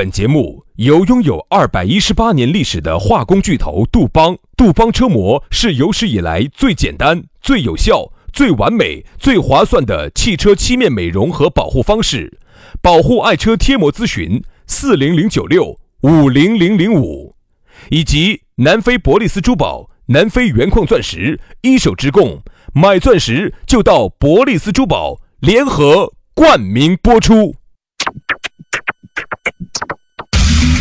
本节目由拥有二百一十八年历史的化工巨头杜邦，杜邦车模是有史以来最简单、最有效、最完美、最划算的汽车漆面美容和保护方式。保护爱车贴膜咨询：四零零九六五零零零五，以及南非伯利斯珠宝、南非原矿钻石一手直供，买钻石就到伯利斯珠宝，联合冠名播出。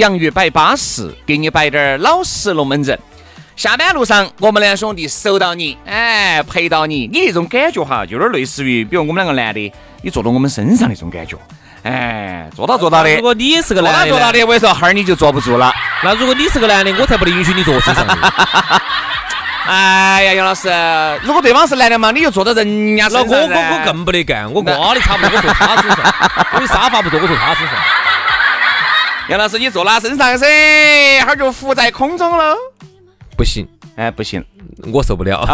洋芋摆巴适，给你摆点儿老实龙门阵。下班路上，我们两兄弟守到你，哎，陪到你，你那种感觉哈，有点类似于，比如我们两个男的，你坐到我们身上那种感觉，哎，坐到坐到的。如果你是个男的，坐到的，我跟你说，哈儿你就坐不住了。那如果你是个男的，我才不得允许你坐身上。哎呀，杨老师，如果对方是男的嘛，你就坐到人家身上。那我我我更不得干，我瓜的差不多，我坐他身上。因为沙发不坐，我坐他身上。杨老师，你坐他身上噻，哈儿就浮在空中喽。不行，哎，不行，我受不了。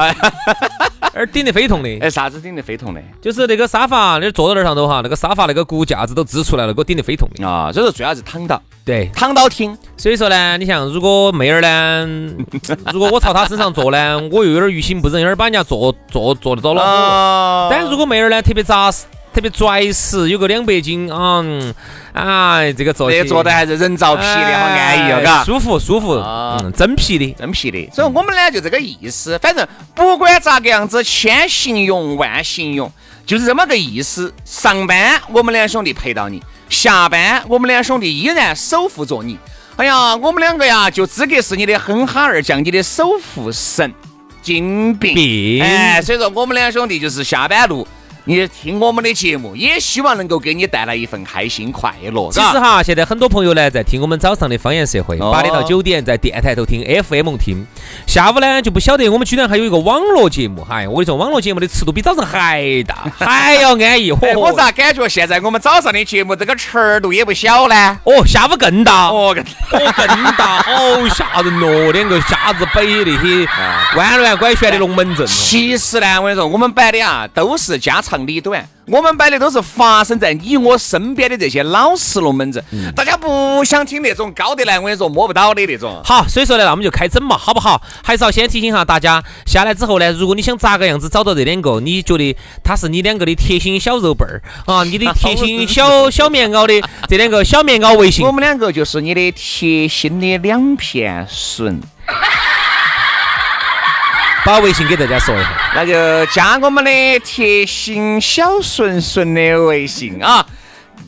而 顶得非痛的。哎，啥子顶得非痛的？就是那个沙发，你坐到那上头哈，那个沙发那个骨架子都支出来了，给我顶得非痛的啊。所以说最好是躺到，对，躺到听。所以说呢，你像如果妹儿呢，如果我朝她身上坐呢，我又有点于心不忍，有点把人家坐坐坐得到了。但如果妹儿呢特别扎实。特别拽实，有个两百斤，嗯，哎，这个坐这坐的还是人造皮的，好安逸哦，嘎，舒服舒服，嗯，真皮的，真皮的。所以我们呢就这个意思，反正不管咋个样子，千形容万形容，就是这么个意思。上班我们两兄弟陪到你，下班我们两兄弟依然守护着你。哎呀，我们两个呀，就资格是你的哼哈二将，你的守护神，金币。哎，所以说我们两兄弟就是下班路。你听我们的节目，也希望能够给你带来一份开心快乐。其实哈，现在很多朋友呢在听我们早上的方言社会，八点到九点在电台头听 FM 听，下午呢就不晓得我们居然还有一个网络节目。嗨，我跟你说，网络节目的尺度比早上还大，还要安逸。我咋感觉现在我们早上的节目这个尺度也不小呢？哦，下午更大，哦更哦更大，好吓人哦！两个瞎子摆那些弯弯拐旋的龙门阵。其实呢，我跟你说，我们摆的啊都是家常。长里短，我们摆的都是发生在你我身边的这些老实龙门阵。大家不想听那种高得来，我跟你说摸不到的那种。好，所以说呢，那我们就开整嘛，好不好？还是要先提醒下大家，下来之后呢，如果你想咋个样子找到这两个，你觉得他是你两个的贴心小肉伴儿 啊，你的贴心小小棉袄的这两个小棉袄微信，我们两个就是你的贴心的两片笋。把微信给大家说一下，那就加我们的贴心小顺顺的微信啊，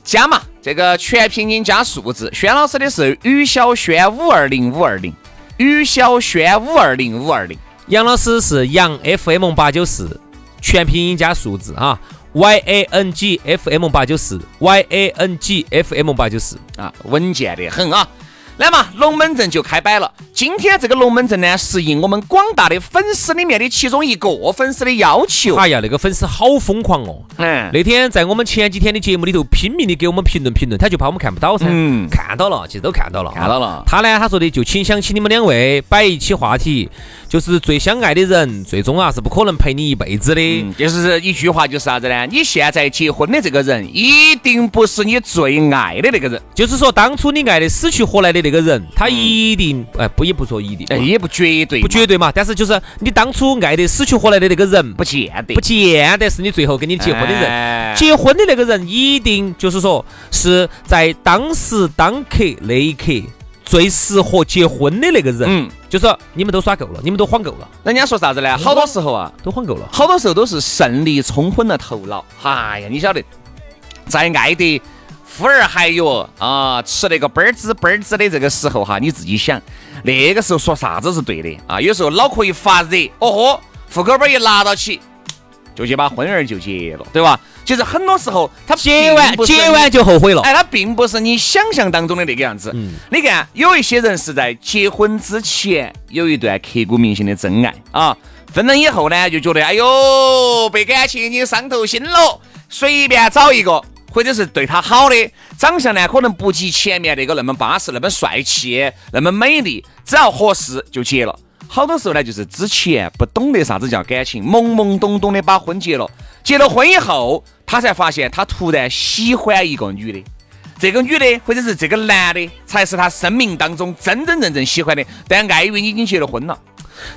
加嘛，这个全拼音加数字。轩老师的是于小轩五二零五二零，于小轩五二零五二零。杨老师是杨 FM 八九四，全拼音加数字啊，Y A N G F M 八九四，Y A N G F M 八九四啊，稳健的很啊。来嘛，龙门阵就开摆了。今天这个龙门阵呢，是应我们广大的粉丝里面的其中一个粉丝的要求。哎呀，那个粉丝好疯狂哦！嗯，那天在我们前几天的节目里头拼命的给我们评论评论，他就怕我们看不到噻。嗯，看到了，其实都看到了，看到了。他呢，他说的就请想起你们两位摆一期话题，就是最相爱的人，最终啊是不可能陪你一辈子的。就是一句话，就是啥子呢？你现在结婚的这个人，一定不是你最爱的那个人。就是说，当初你爱的死去活来的。那个人，他一定哎不也不说一定，哎也不绝对，不绝对嘛。但是就是你当初爱的死去活来的那个人，不见得，不见得是你最后跟你结婚的人。结婚的那个人，一定就是说是在当时当刻那一刻最适合结婚的那个人。嗯，就是你们都耍够了，你们都晃够了。人家说啥子呢？好多时候啊，都晃够了。好多时候都是胜利冲昏了头脑。哎呀，你晓得，在爱的。呼儿还有啊，吃那个嘣儿滋嘣儿滋的这个时候哈，你自己想，那个时候说啥子是对的啊？有时候脑壳一发热，哦豁，户口本一拿到起，就去把婚儿就结了，对吧？其实很多时候他结完结完就后悔了。哎，他并不是你想象当中的那个样子。嗯，你看，有一些人是在结婚之前有一段刻骨铭心的真爱啊，分了以后呢，就觉得哎呦，被感情已经伤透心了，随便找一个，或者是对他好的，长相呢可能不及前面那个那么巴适、那么帅气、那么美丽，只要合适就结了。好多时候呢，就是之前不懂得啥子叫感情，懵懵懂懂的把婚结了，结了婚以后。他才发现，他突然喜欢一个女的，这个女的或者是这个男的，才是他生命当中真真正正喜欢的。但碍于你已经结了婚了，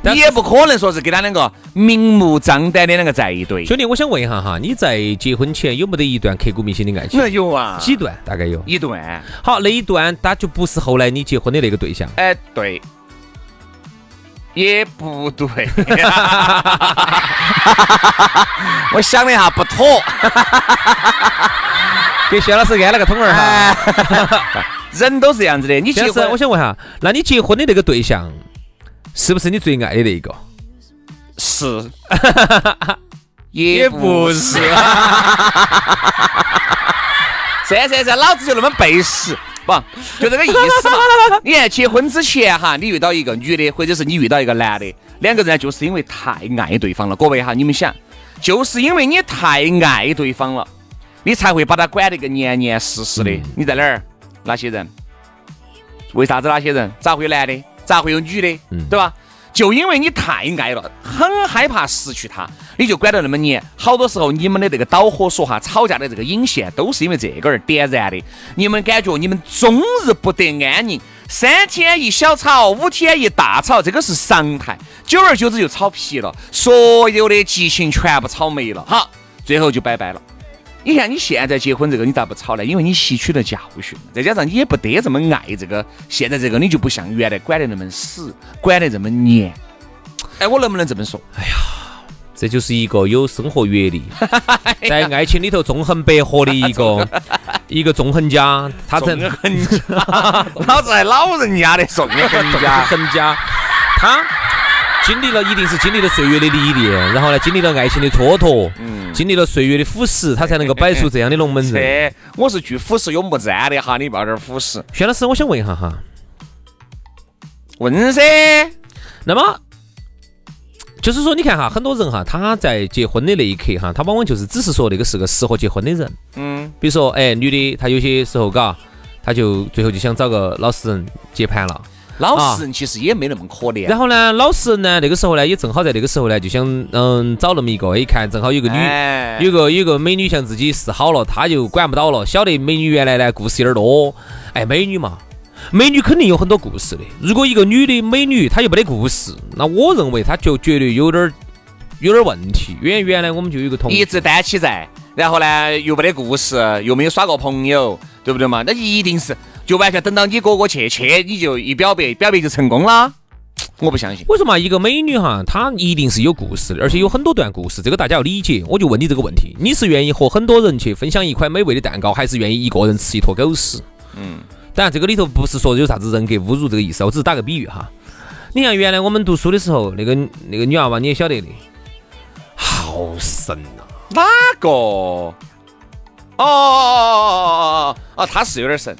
你也不可能说是跟他两个明目张胆的两个在一堆。兄弟，我想问一下哈，你在结婚前有没得一段刻骨铭心的爱情？有啊，几段？大概有一段。好，那一段他就不是后来你结婚的那个对象。哎，对。也不对，我想了一下，不妥，给薛老师安了个通儿哈。人都是这样子的，你结婚，我想问下，那你结婚的那个对象，是不是你最爱的那一个？是，也不是。算算算，老子就那么背时。不，就这个意思嘛。你看，结婚之前哈，你遇到一个女的，或者是你遇到一个男的，两个人就是因为太爱对方了。各位哈，你们想，就是因为你太爱对方了，你才会把他管得个严严实实的。你在哪儿？哪些人？为啥子哪些人？咋会有男的？咋会有女的？对吧？就因为你太爱了，很害怕失去她，你就管得那么严。好多时候，你们的这个导火索哈，吵架的这个引线，都是因为这个而点燃的。你们感觉你们终日不得安宁，三天一小吵，五天一大吵，这个是常态。久而久之就吵皮了，所有的激情全部吵没了，好，最后就拜拜了。你看你现在结婚这个，你咋不吵呢？因为你吸取了教训，再加上你也不得这么爱这个，现在这个你就不像原来管得那么死，管得这么严。哎，我能不能这么说？哎呀，这就是一个有生活阅历，在爱情里头纵横捭阖的一个 一个纵横家。他纵横家，老子还老人家的纵横家，横家，他。经历了一定是经历了岁月的历练，然后呢，经历了爱情的蹉跎，嗯，经历了岁月的腐蚀，他才能够摆出这样的龙门阵。我是去腐蚀永不沾的哈，你不要点腐蚀。薛老师，我想问一下哈，问噻。那么就是说，你看哈，很多人哈，他在结婚的那一刻哈，他往往就是只是说那个是个适合结婚的人，嗯，比如说哎，女的她有些时候嘎，她就最后就想找个老实人接盘了。老实人其实也没那么可怜。然后呢，老实人呢，那个时候呢，也正好在那个时候呢，就想嗯找那么一个，一看正好有个女，有个有个美女向自己示好了，他就管不到了。晓得美女原来呢故事有点多，哎，美女嘛，美女肯定有很多故事的。如果一个女的美女她又没得故事，那我认为她就绝对有点有点问题。因为原来我们就有一个同一直单起在，然后呢又没得故事，又没有耍过朋友，对不对嘛？那一定是。就完全等到你哥哥去去，你就一表白，表白就成功啦？我不相信。为什么一个美女哈，她一定是有故事的，而且有很多段故事，这个大家要理解。我就问你这个问题：你是愿意和很多人去分享一块美味的蛋糕，还是愿意一个人吃一坨狗屎？嗯，当然这个里头不是说有啥子人格侮辱这个意思，我只是打个比喻哈。你看原来我们读书的时候，那个那个女娃娃你也晓得的，好神呐！哪个？哦哦哦哦哦哦，哦，她是有点神。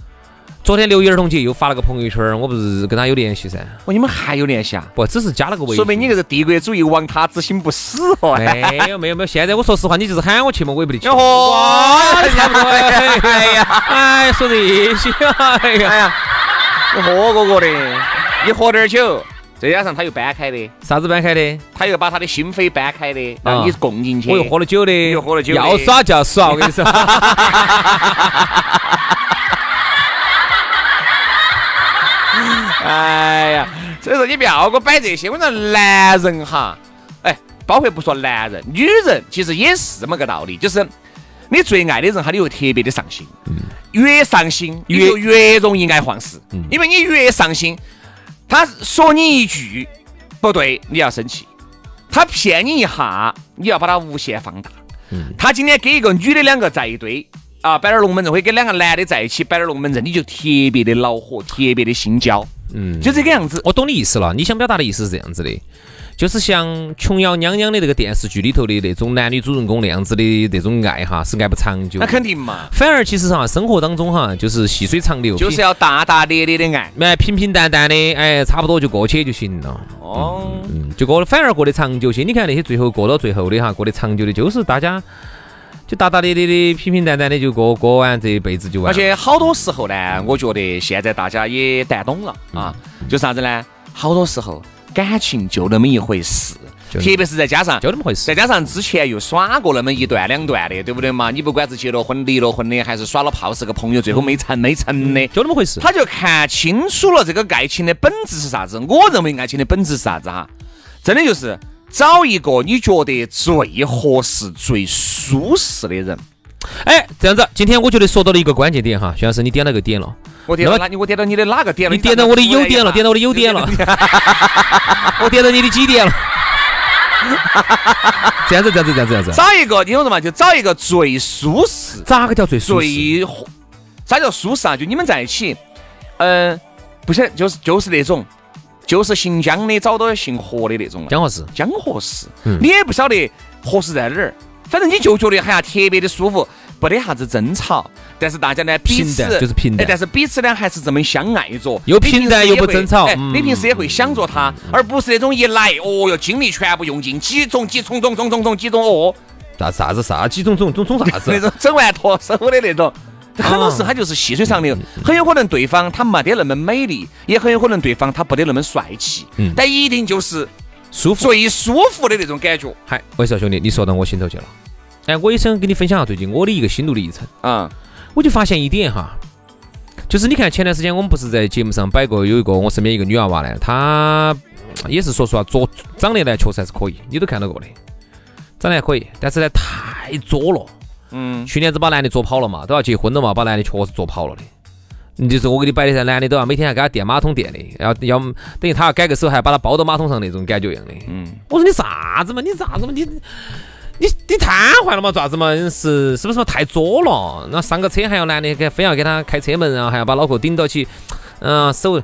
昨天六一儿童节又发了个朋友圈，我不是跟他有联系噻。哦，你们还有联系啊？不，只是加了个微信。说明你这个帝国主义亡他之心不死哦。没有没有没有，现在我说实话，你就是喊我去嘛，我也不得去。哎呀，哎，说这些，哎呀，你喝过过的，你喝点酒，再加上他又搬开的，啥子搬开的？他又把他的心扉搬开的，让你供进去。我又喝了酒的，又喝了酒。要耍就要耍，我跟你说。哎呀，所以说你不要给我摆这些。我说男人哈，哎，包括不说男人，女人其实也是这么个道理，就是你最爱的人哈，你会特别的上心，越上心越越容易爱晃事，因为你越上心，他说你一句不对，你要生气；他骗你一下，你要把他无限放大。他今天跟一个女的两个在一堆，啊，摆点龙门阵，或者跟两个男的在一起摆点龙门阵，你就特别的恼火，特别的心焦，嗯，就这个样子。我懂你意思了，你想表达的意思是这样子的。就是像琼瑶娘娘的那个电视剧里头的那种男女主人公那样子的那种爱哈，是爱不长久。那肯定嘛。反而其实哈，生活当中哈，就是细水长流，就是要大大咧咧的爱，哎，平平淡淡的，哎，差不多就过去就行了。哦，嗯，就过，反而过得长久些。你看那些最后过到最后的哈，过得长久的，就是大家就大大咧咧的，平平淡淡的就过过完这一辈子就完。而且好多时候呢，我觉得现在大家也淡懂了啊，就啥子呢？好多时候感情就那么一回事。特别是再加上就那么回事，再加上之前又耍过那么一段两段的，对不对嘛？你不管是结了婚、离了婚的，还是耍了炮是个朋友，最后没成没成的，就那么回事。他就看清楚了这个爱情的本质是啥子。我认为爱情的本质是啥子哈？真的就是找一个你觉得最合适、最舒适的人。哎，这样子，今天我觉得说到了一个关键点哈，徐老师，你点了个点了。我点到你？我点到你的哪个点了？你点到我的优点了，点到我的优点了。我点到你的几点了？这样子，这样子，这样子，这样子。找一个，你懂什么？就找一个最舒适。咋个叫最舒适？最啥叫舒适啊？就你们在一起，嗯，不是，就是就是那种，就是姓姜的找到姓何的那种。姜合适。姜合适。嗯。你也不晓得合适在哪儿，反正你就觉得哎呀特别的舒服。不得啥子争吵，但是大家呢彼此就是平淡，但是彼此呢还是这么相爱着，又平淡又不争吵。你平时也会想着他，而不是那种一来哦哟精力全部用尽，几种几种种种种种几种哦，啥啥子啥几种种种种啥子那种整完脱手的那种，很多事他就是细水长流，很有可能对方他没得那么美丽，也很有可能对方他不得那么帅气，但一定就是舒服最舒服的那种感觉。嗨，我说兄弟，你说到我心头去了。哎，我也想跟你分享下最近我的一个心路历程啊！我就发现一点哈，就是你看前段时间我们不是在节目上摆过有一个我身边一个女娃娃呢，她也是说实话，做长得呢确实还是可以，你都看到过的，长得还可以，但是呢太作了。嗯。去年子把男的捉跑了嘛，都要结婚了嘛，把男的确实捉跑了的。就是我给你摆的噻，男的都要每天要给他垫马桶垫的，要要等于他要改个手还要把他包到马桶上那种感觉一样的。嗯。我说你啥子嘛？你啥子嘛？你。你你瘫痪了嘛？咋子嘛？是是不是嘛？太作了？那上个车还要男的给非要给他开车门，然后还要把脑壳顶到起，嗯，手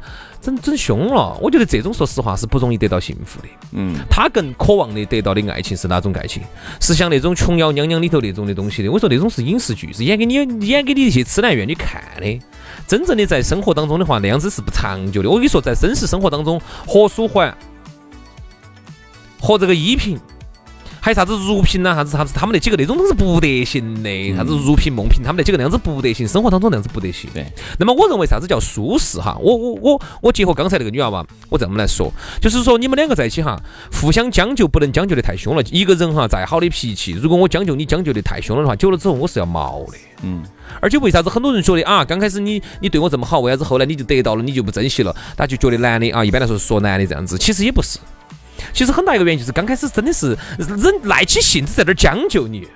整整凶了。我觉得这种说实话是不容易得到幸福的。嗯，他更渴望的得到的爱情是哪种爱情？是像那种琼瑶娘娘里头那种的东西的。我说那种是影视剧，是演给你演给你一些痴男怨女看的。真正的在生活当中的话，那样子是不长久的。我跟你说，在真实生活当中，何书桓和这个依萍。还有啥子如萍呐，啥子啥子，他们那几个那种都是不得行的。啥子如萍、梦萍，他们那几个那样子不得行，生活当中那样子不得行。对。那么我认为啥子叫舒适哈？我我我我结合刚才那个女娃娃，我这么来说，就是说你们两个在一起哈，互相将就，不能将就的太凶了。一个人哈，再好的脾气，如果我将就你将就的太凶了的话，久了之后我是要毛的。嗯。而且为啥子很多人觉得啊，刚开始你你对我这么好，为啥子后来你就得到了，你就不珍惜了？他就觉得男的啊，一般来说说男的这样子，其实也不是。其实很大一个原因就是刚开始真的是忍耐起性子在那儿将就你，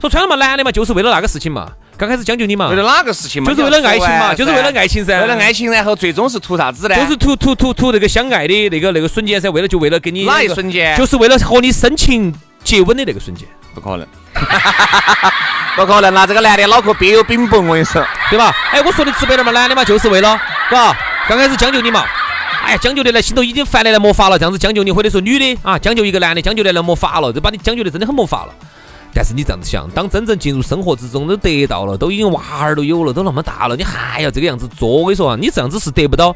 说穿了嘛，男的嘛就是为了那个事情嘛，刚开始将就你嘛，为了哪个事情嘛？就是为了爱情嘛，就是为了爱情噻，为了爱情，然后最终是图啥子呢？就是图图图图那个相爱的那个那个瞬间噻，为了就为了跟你哪一瞬间？就是为了和你深情接吻的那个瞬间，不可能，不可能，那这个男的脑壳别有饼崩，我跟你说，对吧？哎，我说的直白点嘛，男的嘛就是为了，嘎，刚开始将就你嘛。哎呀，将就的来心头已经烦的来没法了，这样子将就你，或者说女的啊，将就一个男的，将就的来没法了，这把你将就的真的很没法了。但是你这样子想，当真正进入生活之中，都得到了，都已经娃儿都有了，都那么大了，你还要这个样子做？我跟你说啊，你这样子是得不到，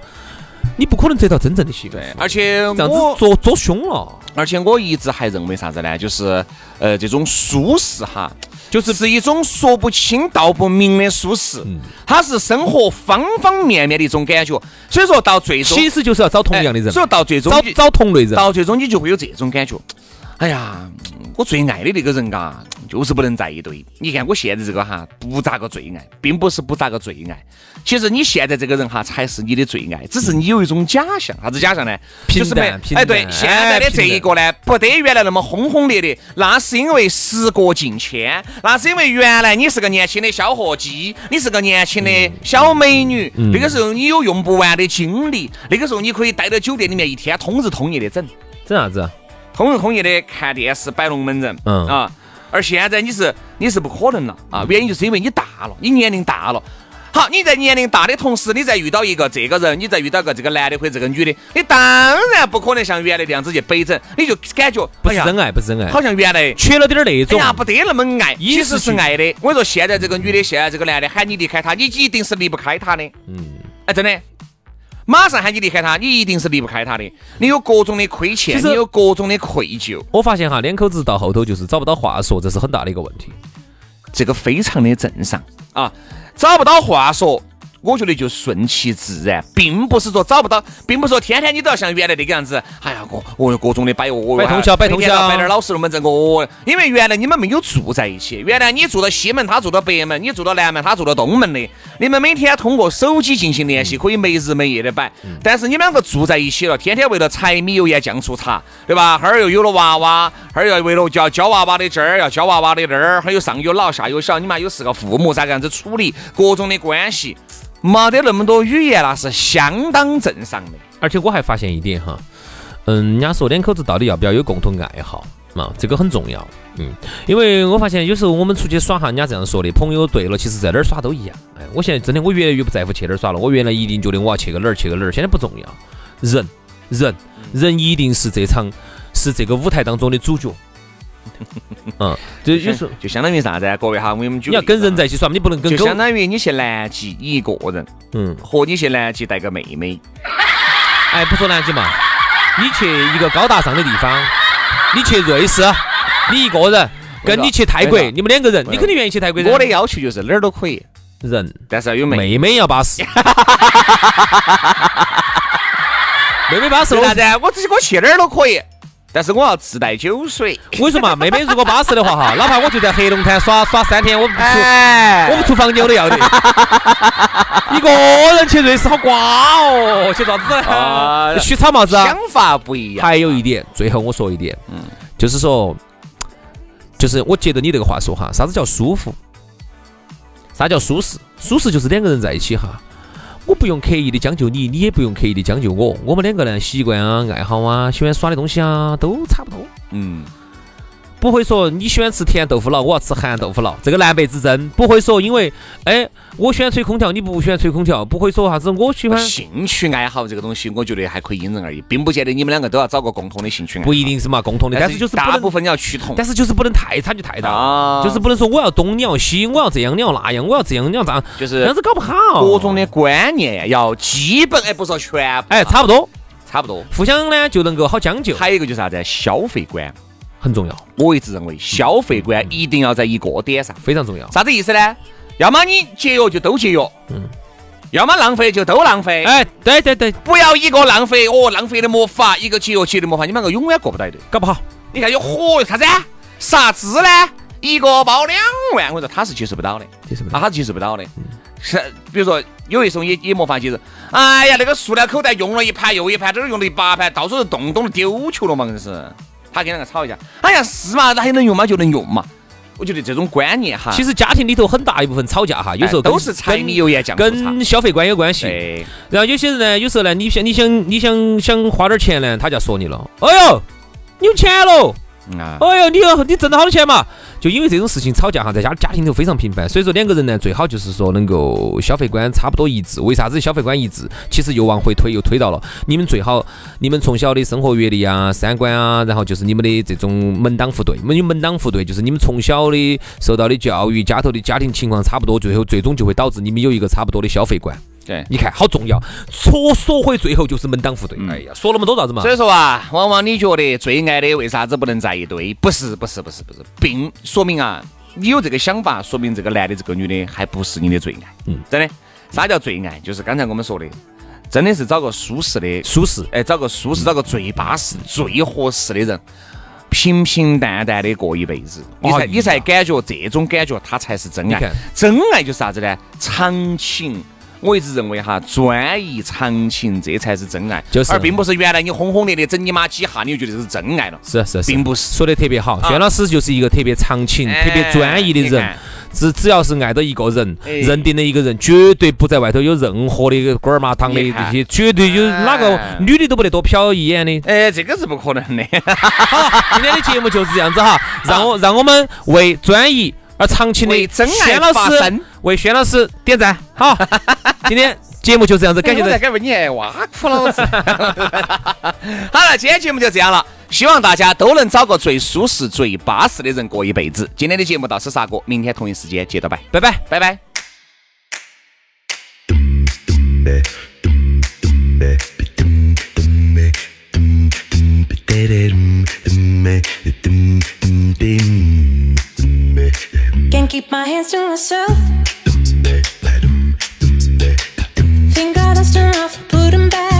你不可能得到真正的幸福。对，而且这样子做做凶了。而且我一直还认为啥子呢？就是呃，这种舒适哈。就是是一种说不清道不明的舒适，它是生活方方面面的一种感觉。所以说到最终，其实就是要找同样的人。所以到最终，找找同类人。到最终，你就会有这种感觉。哎呀，我最爱的那个人嘎，就是不能在一堆。你看我现在这个哈，不咋个最爱，并不是不咋个最爱。其实你现在这个人哈，才是你的最爱，只是你有一种假象。啥子假象呢？就是没。哎，对，现在的这一个呢，不得原来那么轰轰烈烈。那是因为时过境迁，那是因为原来你是个年轻的小伙计，你是个年轻的小美女。那个时候你有用不完的精力，那个时候你可以待到酒店里面一天通日通夜的整。整啥子？通日通夜的看电视摆龙门阵，嗯啊，而现在你是你是不可能了啊，原因就是因为你大了，你年龄大了。好，你在年龄大的同时，你再遇到一个这个人，你再遇到个这个男的或者这个女的，你当然不可能像原来那样子去北整，你就感觉不是真爱，不是真爱，好像原来缺了点那种，哎呀不得那么爱，其实是爱的。我跟你说，现在这个女的，现在这个男的喊你离开他，你一定是离不开他的。嗯，哎，真的，马上喊你离开他，你一定是离不开他的。你有各种的亏欠，你有各种的愧疚。我发现哈，两口子到后头就是找不到话说，这是很大的一个问题。这个非常的正常啊。找不到话说，我觉得就顺其自然，并不是说找不到，并不是说天天你都要像原来那个样子。哎呀，各哦各种的摆哦，摆通宵，摆通宵，摆点老实龙门阵哦。因为原来你们没有住在一起，原来你住到西门，他住到北门，你住到南门，他住到东门的。你们每天通过手机进行联系，可以没日没夜的摆。但是你们两个住在一起了，天天为了柴米油盐酱醋茶，对吧？哈儿又有了娃娃，哈儿要为了教教娃娃的这儿，要教娃娃的那儿，还有上有老下有小，你们有四个父母，咋个样子处理各种的关系？没得那么多语言，那是相当正常的。而且我还发现一点哈，嗯，人家说两口子到底要不要有共同爱好？嘛，这个很重要，嗯，因为我发现有时候我们出去耍哈，人家这样说的，朋友对了，其实在哪儿耍都一样。哎，我现在真的，我越来越不在乎去哪儿耍了。我原来一定觉得我要去个哪儿去个哪儿，现在不重要。人，人，人一定是这场是这个舞台当中的主角。嗯，就有时候就相当于啥子？各位哈，我们你要跟人在一起耍，你不能跟就相当于你去南极，你一个人，嗯，和你去南极带个妹妹。哎，不说南极嘛，你去一个高大上的地方。你去瑞士，你一个人，跟你去泰国，你们两个人，你肯定愿意去泰国。我的要求就是哪儿都可以，人，但是要有妹妹妹要巴适。妹妹巴适，为啥子？我自己我去哪儿都可以，但是我要自带酒水。我跟你说嘛，妹妹如果巴适的话哈，哪怕我就在黑龙滩耍耍三天，我不出，我不出房间我都要的。一个人去瑞士好瓜哦，去啥子？去草帽子啊想法不一样。还有一点，最后我说一点，嗯，就是说，就是我接着你这个话说哈，啥子叫舒服？啥叫舒适？舒适就是两个人在一起哈，我不用刻意的将就你，你也不用刻意的将就我，我们两个呢，习惯啊、爱好啊、喜欢耍的东西啊，都差不多。嗯。不会说你喜欢吃甜豆腐脑，我要吃咸豆腐脑，这个南北之争。不会说因为，哎，我喜欢吹空调，你不喜欢吹空调。不会说啥子我喜欢兴趣爱好这个东西，我觉得还可以因人而异，并不见得你们两个都要找个共同的兴趣爱好。不一定是嘛，共同的，但是就是大部分你要趋同，但是就是不能太差距太大，就是不能说我要东你要西，我要这样你要那样，我要这样你要这样，就是这样子搞不好。各种的观念要基本，哎，不说全部，哎，差不多，差不多，互相呢就能够好将就。还有一个就是啥子？消费观。很重要，我一直认为消费观一定要在一个点上，非常重要。啥子意思呢？要么你节约就都节约，嗯，要么浪费就都浪费。哎，对对对，不要一个浪费哦，浪费的魔法，一个节约节约的魔法，你们两个永远过不到对，搞不好。你看有火啥子？啥子呢？一个包两万，我说他是接受不到的，接受不到，他是接受不到的。是，比如说有一种也也没法接受。哎呀，那个塑料口袋用了一盘又一盘，这儿用了一八盘，到处是洞洞的丢球了嘛，硬是。他跟两个吵一架，哎呀是嘛，那还能用吗？就能用嘛。我觉得这种观念哈，其实家庭里头很大一部分吵架哈，有时候都是柴米油盐酱跟消费观有关系。然后有些人呢，有时候呢，你想你想你想想花点钱呢，他就要说你了。哎呦，你有钱喽！哎呦，你你挣了好多钱嘛？就因为这种事情吵架哈，在家家庭头非常频繁，所以说两个人呢，最好就是说能够消费观差不多一致。为啥子消费观一致？其实又往回推，又推到了你们最好，你们从小的生活阅历啊、三观啊，然后就是你们的这种门当户对，没有门当户对，就是你们从小的受到的教育、家头的家庭情况差不多，最后最终就会导致你们有一个差不多的消费观。对，你看好重要，说说回最后就是门当户对。哎呀，说那么多啥子嘛？所以说啊，往往你觉得最爱的为啥子不能在一堆？不是，不是，不是，不是，并说明啊，你有这个想法，说明这个男的、这个女的还不是你的最爱。嗯，真的，啥叫最爱？就是刚才我们说的，真的是找个舒适的、舒适，哎，找个舒适，找个最巴适、最合适的人，平平淡淡的过一辈子，你才你才感觉这种感觉，他才是真爱。真爱就是啥子呢？长情。我一直认为哈，专一长情这才是真爱，就是，而并不是原来你轰轰烈烈整你妈几下，你就觉得这是真爱了。是是是，并不是。说的特别好，轩老师就是一个特别长情、特别专一的人。只只要是爱到一个人，哎认定了一个人，绝对不在外头有任何的官儿麻糖的这些，绝对有哪个哎女的都不得多瞟一眼的。哎，这个是不可能的。今天的节目就是这样子哈，让我让我们为专一而长情的真爱轩老师为轩老师点赞。好，今天节目就这样子，感谢大家。我在该问你爱挖苦老子。好了，今天节目就这样了，希望大家都能找个最舒适、最巴适的人过一辈子。今天的节目到此煞过，明天同一时间接着拜，拜拜。拜拜。Can't keep my hands to myself. Think I dusted off, put him back.